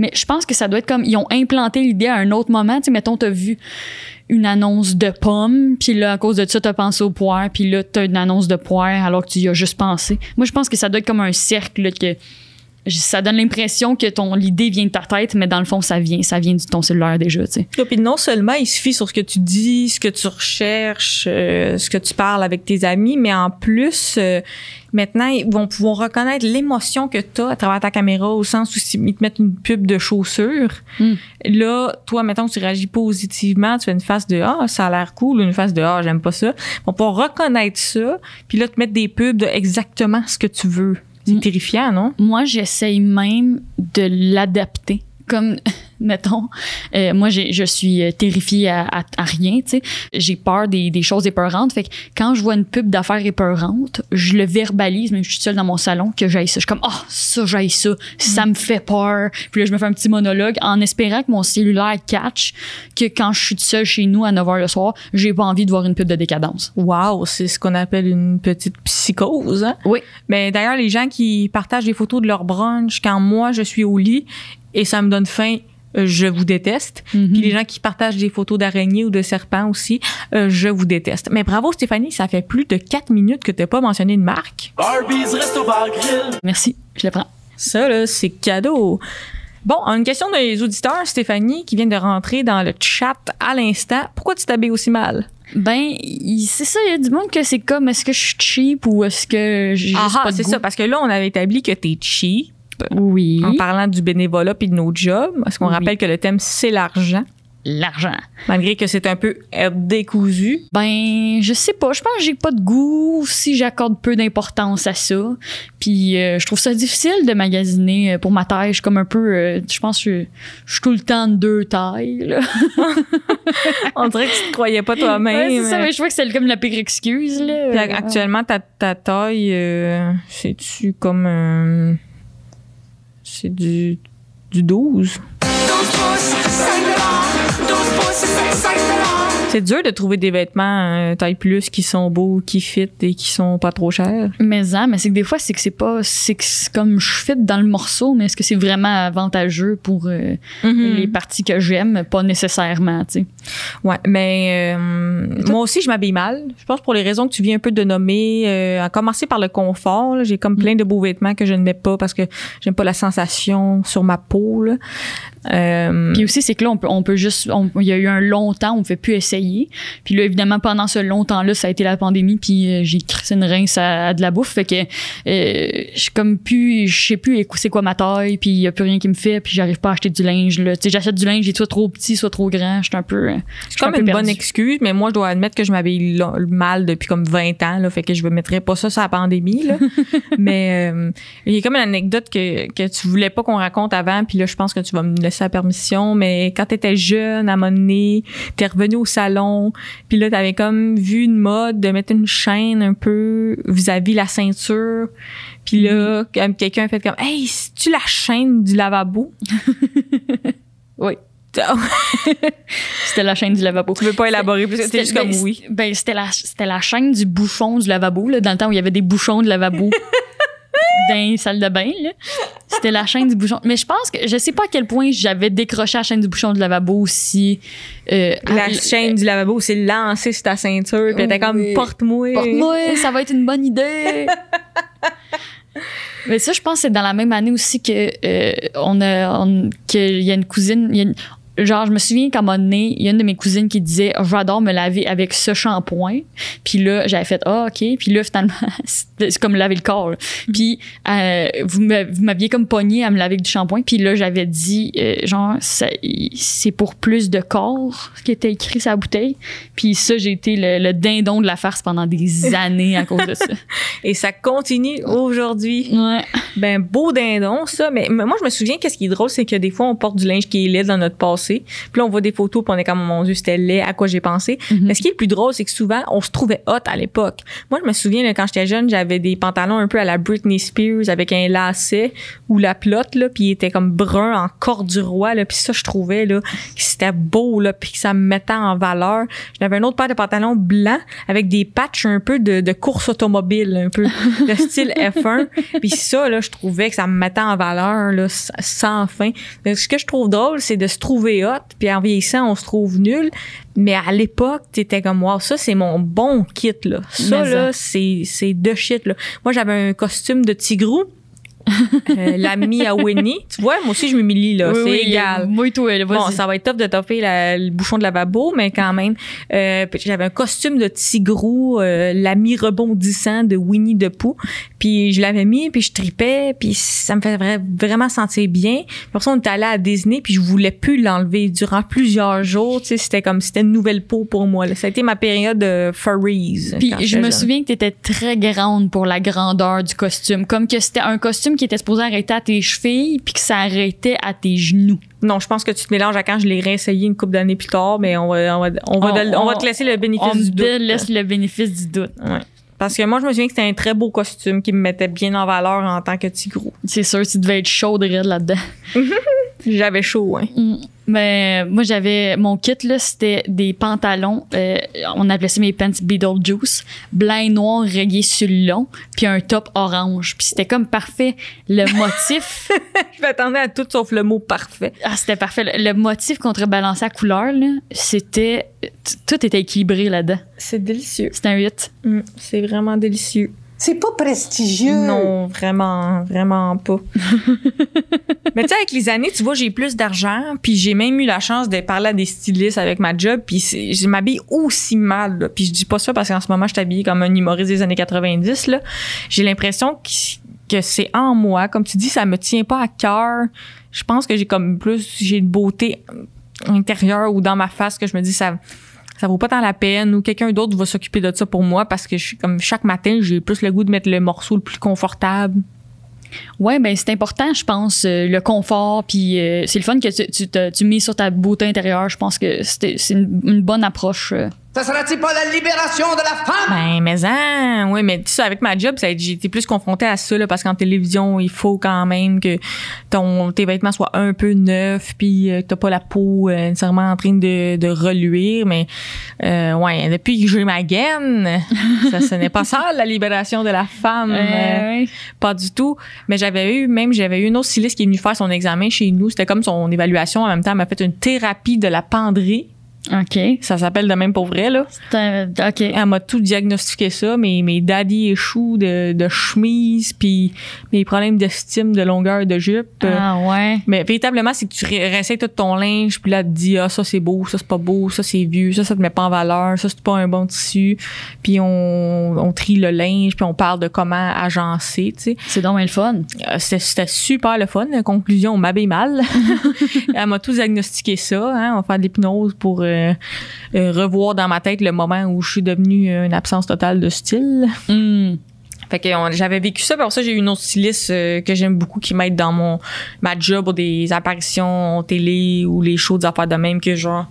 Mais je pense que ça doit être comme ils ont implanté l'idée à un autre moment. Tu sais, mettons, t'as vu une annonce de pommes, puis là, à cause de ça, t'as pensé aux poires, puis là, t'as une annonce de poires alors que tu y as juste pensé. Moi, je pense que ça doit être comme un cercle, là, que ça donne l'impression que ton l'idée vient de ta tête, mais dans le fond, ça vient, ça vient de ton cellulaire déjà, tu sais. Puis non seulement il suffit sur ce que tu dis, ce que tu recherches, euh, ce que tu parles avec tes amis, mais en plus, euh, maintenant, ils vont pouvoir reconnaître l'émotion que tu as à travers ta caméra, au sens où s'ils te mettent une pub de chaussures, Mm. là, toi, mettons que tu réagis positivement, tu fais une face de « Ah, ça a l'air cool » ou une face de « Ah, j'aime pas ça ». Ils vont pouvoir reconnaître ça, puis là, te mettre des pubs de exactement ce que tu veux. C'est terrifiant, non? Moi, j'essaye même de l'adapter. Comme, mettons, euh, moi, je suis euh, terrifiée à, à- à rien, tu sais. J'ai peur des, des choses épeurantes. Fait que quand je vois une pub d'affaires épeurantes, je le verbalise, même si je suis seule dans mon salon, que j'aille ça. Je suis comme, ah, ça, j'aille ça. Ça me fait peur. Puis là, je me fais un petit monologue en espérant que mon cellulaire catch que quand je suis seule chez nous à 9 h le soir, j'ai pas envie de voir une pub de décadence. Wow, c'est ce qu'on appelle une petite psychose, hein? Oui. Mais d'ailleurs, les gens qui partagent des photos de leur brunch quand moi je suis au lit et ça me donne faim euh, je vous déteste. Mhm. Puis les gens qui partagent des photos d'araignées ou de serpents aussi, euh, je vous déteste. Mais bravo Stéphanie, ça fait plus de 4 minutes que t'as pas mentionné une marque. Barbies Resto Bar Grill. Merci, je le prends. Ça, là, c'est cadeau. Bon, une question des auditeurs, Stéphanie, qui vient de rentrer dans le chat à l'instant. Pourquoi tu t'habilles aussi mal? Ben, c'est ça, il y a du monde que c'est comme, est-ce que je suis cheap ou est-ce que j'ai juste Ah, pas de c'est ça, parce que là, on avait établi que t'es cheap Oui. en parlant du bénévolat puis de nos jobs. Parce qu'on Oui. rappelle que le thème, c'est l'argent. L'argent. Malgré que c'est un peu décousu. Ben, je sais pas. Je pense que j'ai pas de goût si j'accorde peu d'importance à ça. Puis euh, je trouve ça difficile de magasiner euh, pour ma taille. Je suis comme un peu. euh, je pense que je, je suis tout le temps de deux tailles. Là. On dirait que tu te croyais pas toi-même. Ouais, c'est ça, mais je vois que c'est comme la pire excuse. Là. Puis ac- actuellement, ta, ta taille, euh, c'est-tu comme. C'est du, du 12? C'est dur de trouver des vêtements euh, taille plus qui sont beaux, qui fit et qui sont pas trop chers. Mais ça, mais c'est que des fois, c'est que c'est pas. C'est que comme je fit dans le morceau, mais est-ce que c'est vraiment avantageux pour euh, Mm-hmm. les parties que j'aime? Pas nécessairement, tu sais. Ouais, mais euh, moi aussi, je m'habille mal. Je pense pour les raisons que tu viens un peu de nommer. Euh, à commencer par le confort. J'ai comme plein de beaux vêtements que je ne mets pas parce que j'aime pas la sensation sur ma peau. Là. Puis aussi, c'est que là, on peut, on peut juste. Il y a eu un long temps, on ne fait plus essayer. Puis là, évidemment, pendant ce long temps-là, ça a été la pandémie, puis euh, j'ai crissé une rince à, à de la bouffe. Fait que euh, je suis comme plus. Je sais plus c'est quoi ma taille, puis il n'y a plus rien qui me fait, puis j'arrive pas à acheter du linge. Tu sais, j'achète du linge, il est soit trop petit, soit trop grand. Je suis un peu. euh, c'est un comme peu une bonne excuse, mais moi, je dois admettre que je m'habille mal depuis comme 20 ans. Là, fait que je ne mettrais pas ça sur la pandémie. Là. mais euh, il y a comme une anecdote que, que tu voulais pas qu'on raconte avant, puis là, je pense que tu vas me laisser la permission. Mais quand tu étais jeune, à un moment donné, t'es revenu au salon, puis là, t'avais comme vu une mode de mettre une chaîne un peu vis-à-vis la ceinture. Puis là, comme quelqu'un a fait comme Hey, c'est-tu la chaîne du lavabo? Oui. C'était la chaîne du lavabo. Tu veux pas élaborer plus que c'était juste comme ben, oui. Ben, c'était la, c'était la chaîne du bouchon du lavabo, là, dans le temps où il y avait des bouchons de lavabo dans les salles de bain. C'était la chaîne du bouchon. Mais je pense que je sais pas à quel point j'avais décroché la chaîne du bouchon du lavabo aussi. Euh, La à- chaîne du lavabo, c'est lancé sur ta ceinture, puis était comme porte-moi. Porte-moi, ça va être une bonne idée. Mais ça, je pense que c'est dans la même année aussi que euh, on a, qu'il y a une cousine. il y a une- genre, je me souviens qu'à un moment donné, il y a une de mes cousines qui disait J'adore me laver avec ce shampoing. Puis là, j'avais fait Ah, OK. Puis là, finalement, c'est comme laver le corps. là. Puis euh, vous m'a- vous m'aviez comme pogné à me laver avec du shampoing. Puis là, j'avais dit euh, Genre, c'est pour plus de corps, ce qui était écrit sur la bouteille. Puis ça, j'ai été le, le dindon de la farce pendant des années à cause de ça. Et ça continue aujourd'hui. Ouais. Ben, beau dindon, ça. Mais moi, je me souviens, qu'est-ce qui est drôle, c'est que des fois, on porte du linge qui est laid dans notre passé. Puis là, on voit des photos, puis on est comme, mon Dieu, c'était laid, à quoi j'ai pensé. Mais ce qui est le plus drôle, c'est que souvent, on se trouvait hot à l'époque. Moi, je me souviens, là, quand j'étais jeune, j'avais des pantalons un peu à la Britney Spears avec un lacet ou la plotte, là, puis il était comme brun en corde du roi, là. Puis ça, je trouvais, là, que c'était beau, là, puis que ça me mettait en valeur. J'avais un autre paire de pantalons blancs avec des patchs un peu de, course automobile, un peu de style F1. Puis ça, là, je trouvais que ça me mettait en valeur, là, sans fin. Donc, ce que je trouve drôle, c'est de se trouver hot, puis en vieillissant, on se trouve nul. Mais à l'époque, t'étais comme, wow, ça, c'est mon bon kit, là. Ça, Mais là, c'est, c'est de shit, là. Moi, j'avais un costume de tigrou. Euh, l'ami à Winnie. Tu vois, moi aussi, je m'humilie, là. Oui, c'est oui, égal. Moi, là, Bon, ça va être top de topper la- le bouchon de lavabo, mais quand même. Euh, j'avais un costume de tigrou, euh, l'ami rebondissant de Winnie the Pooh. Puis je l'avais mis, puis je tripais, puis ça me fait vra- vraiment sentir bien. Puis Après ça, on est allé à Disney, puis je voulais plus l'enlever durant plusieurs jours. Tu sais, c'était comme c'était une nouvelle peau pour moi. Là. Ça a été ma période de furries. Puis je me jeune. souviens que tu étais très grande pour la grandeur du costume. Comme que c'était un costume qui était supposé arrêter à tes chevilles, puis que ça arrêtait à tes genoux. Non, je pense que tu te mélanges à quand je l'ai réessayé une couple d'années plus tard, mais on va, on va, on va, On- te- on va on- te laisser le bénéfice On du doute. laisse le bénéfice du doute. Ouais. Parce que moi, je me souviens que c'était un très beau costume qui me mettait bien en valeur en tant que tigrou. C'est sûr, tu devais être chaude raide là-dedans. J'avais chaud, hein. Mm. Mais moi, j'avais mon kit, là, c'était des pantalons, euh, on appelait ça mes pants Beetlejuice, blanc et noir rayé sur le long, puis un top orange. Puis c'était comme parfait. Le motif, je m'attendais à tout sauf le mot parfait. Ah, c'était parfait. Le, le motif contrebalancé à couleur, là, c'était. Tout était équilibré là-dedans. C'est délicieux. C'était un 8. Mm, c'est vraiment délicieux. C'est pas prestigieux. Non, vraiment, vraiment pas. Mais tu sais, avec les années, tu vois, j'ai plus d'argent, puis j'ai même eu la chance de parler à des stylistes avec ma job, puis c'est- je m'habille aussi mal. là. Puis je dis pas ça parce qu'en ce moment, je suis habillée comme un humoriste des années 90. Là. J'ai l'impression que, que c'est en moi. Comme tu dis, ça me tient pas à cœur. Je pense que j'ai comme plus, j'ai une beauté intérieure ou dans ma face que je me dis, ça ça vaut pas tant la peine ou quelqu'un d'autre va s'occuper de ça pour moi parce que je comme chaque matin j'ai plus le goût de mettre le morceau le plus confortable Ouais, ben c'est important, je pense, euh, le confort. Puis euh, c'est le fun que tu, tu, tu mises sur ta beauté intérieure. Je pense que c'est une, une bonne approche. euh. Ça sera-t-il pas la libération de la femme? ben mais hein ouais mais tu sais avec ma job ça j'ai été plus confrontée à ça là, parce qu'en télévision il faut quand même que ton tes vêtements soient un peu neufs puis euh, que t'as pas la peau euh, nécessairement en train de, de reluire mais euh, ouais depuis que j'ai ma gaine ça ce n'est pas ça la libération de la femme Euh, Euh. Pas du tout. Mais j'avais eu, même, j'avais eu une autre styliste qui est venue faire son examen chez nous. C'était comme son évaluation. En même temps, elle m'a fait une thérapie de la penderie. OK. Ça s'appelle de même pour vrai, là. Un- OK. Elle m'a tout diagnostiqué ça, mes, mes daddy échoues de, de chemise, puis mes problèmes d'estime, de longueur de jupe. Euh, Ah ouais. Mais véritablement, c'est que tu ré- réessayes tout ton linge, puis là, tu te dis, ah, ça c'est beau, ça c'est pas beau, ça c'est vieux, ça ça te met pas en valeur, ça c'est pas un bon tissu. Puis on, on trie le linge, puis on parle de comment agencer, tu sais. C'est donc le fun. Euh, C'était super le fun. La conclusion, on m'habille mal. Elle m'a tout diagnostiqué ça. Hein. On va faire de l'hypnose pour euh, euh, revoir dans ma tête le moment où je suis devenue une absence totale de style. Hmm. Fait que j'avais vécu ça. Après ça, j'ai eu une autre styliste euh, que j'aime beaucoup qui m'aide dans mon ma job ou des apparitions télé ou les shows des affaires de même que genre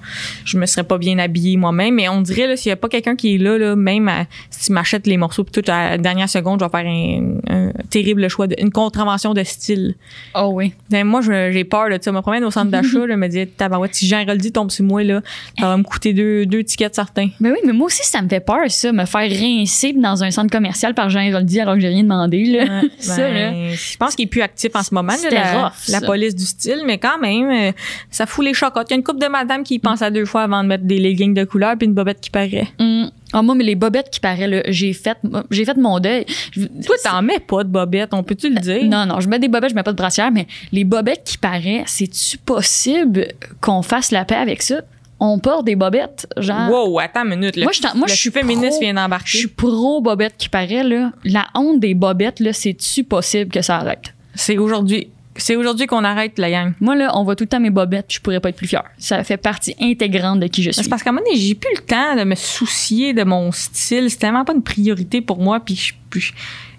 je me serais pas bien habillée moi-même. Mais on dirait là s'il y a pas quelqu'un qui est là, là même à- si tu m'achètes les morceaux puis tout à la dernière seconde, je vais faire un, un terrible choix, de, une contravention de style. Oh oui. Ben, moi, j'ai peur de ça. Je me promène au centre d'achat, je me dis, tabarouette, si Jean Roldi tombe sur moi, là, ça va me coûter deux, deux tickets certains. Mais oui, mais moi aussi, ça me fait peur, ça, me faire rincer dans un centre commercial par Jean Alors que j'ai rien demandé. Là. ça, là. Ben, je pense qu'il est plus actif en ce moment, là, la, rough, la ça. police du style, mais quand même, euh, ça fout les chocottes. Il y a une couple de madame qui y pense à deux fois avant de mettre des leggings de couleur puis une bobette qui paraît. Hum. Ah, moi, mais les bobettes qui paraissent, j'ai fait, j'ai fait mon deuil. Toi, t'en mets pas de bobette, on peut-tu le dire? Non, non, je mets des bobettes, je mets pas de brassière, mais les bobettes qui paraissent, c'est-tu possible qu'on fasse la paix avec ça? On porte des bobettes, genre. Wow, attends une minute. Là. Moi, je moi, Le je suis féministe pro- vient Je d'embarquer. suis pro bobette qui paraît, là. La honte des bobettes, là, c'est-tu possible que ça arrête? C'est aujourd'hui. C'est aujourd'hui qu'on arrête la gang. Moi, là, on voit tout le temps mes bobettes, je pourrais pas être plus fière. Ça fait partie intégrante de qui je suis. C'est parce qu'à un moment donné, j'ai plus le temps de me soucier de mon style. C'est tellement pas une priorité pour moi. Puis je- puis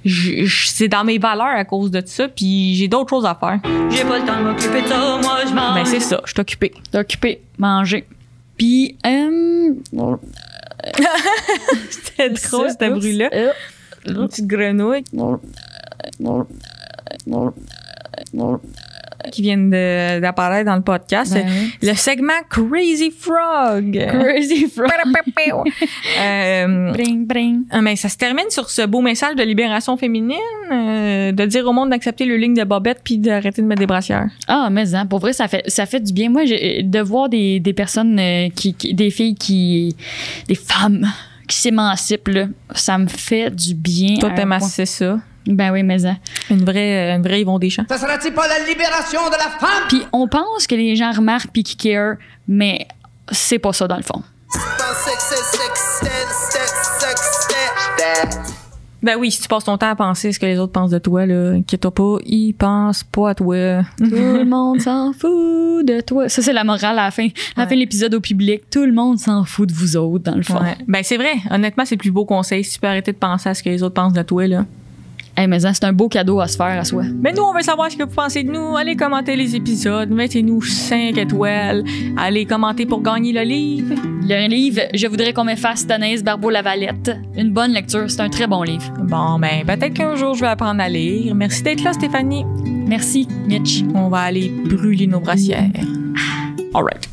je- je- c'est dans mes valeurs à cause de ça. Puis j'ai d'autres choses à faire. J'ai pas le temps de m'occuper de ça, moi je m'en Ben c'est ça, je suis occupée. Manger. Puis, euh, C'était ça, ce bruit-là. Une petite grenouille qui vient de- d'apparaître dans le podcast. Ben oui. Le segment Crazy Frog. Crazy frog. Euh, Bring, bring. Ah, mais ça se termine sur ce beau message de libération féminine, euh, de dire au monde d'accepter le ligne de bobette puis d'arrêter de mettre des brassières. Ah, mais hein, pour vrai, ça fait, ça fait du bien. Moi, de voir des, des personnes, euh, qui, qui- des filles qui, des femmes qui s'émancipent, là, ça me fait du bien. Toi, t'aimes assez ça. Ben oui, mais hein. Une vraie, une vraie Yvon Deschamps. Ça sera-t-il pas la libération de la femme? Puis on pense que les gens remarquent puis qu'ils care, mais c'est pas ça dans le fond. Ben oui, si tu passes ton temps à penser ce que les autres pensent de toi, là, inquiète-toi pas, ils pensent pas à toi. Tout le monde s'en fout de toi. Ça, c'est la morale à la fin, à la fin de l'épisode au public. Tout le monde s'en fout de vous autres, dans le fond. Ouais. Ben c'est vrai, honnêtement, c'est le plus beau conseil. Si tu peux arrêter de penser à ce que les autres pensent de toi, là. Hey, mais c'est un beau cadeau à se faire à soi. Mais nous, on veut savoir ce que vous pensez de nous. Allez commenter les épisodes, mettez-nous 5 étoiles. Allez commenter pour gagner le livre. Le livre, je voudrais qu'on m'efface Thanaïs Barbeau-Lavalette. Une bonne lecture, c'est un très bon livre. Bon, ben peut-être qu'un jour, je vais apprendre à lire. Merci d'être là, Stéphanie. Merci, Mitch. On va aller brûler nos brassières. All right.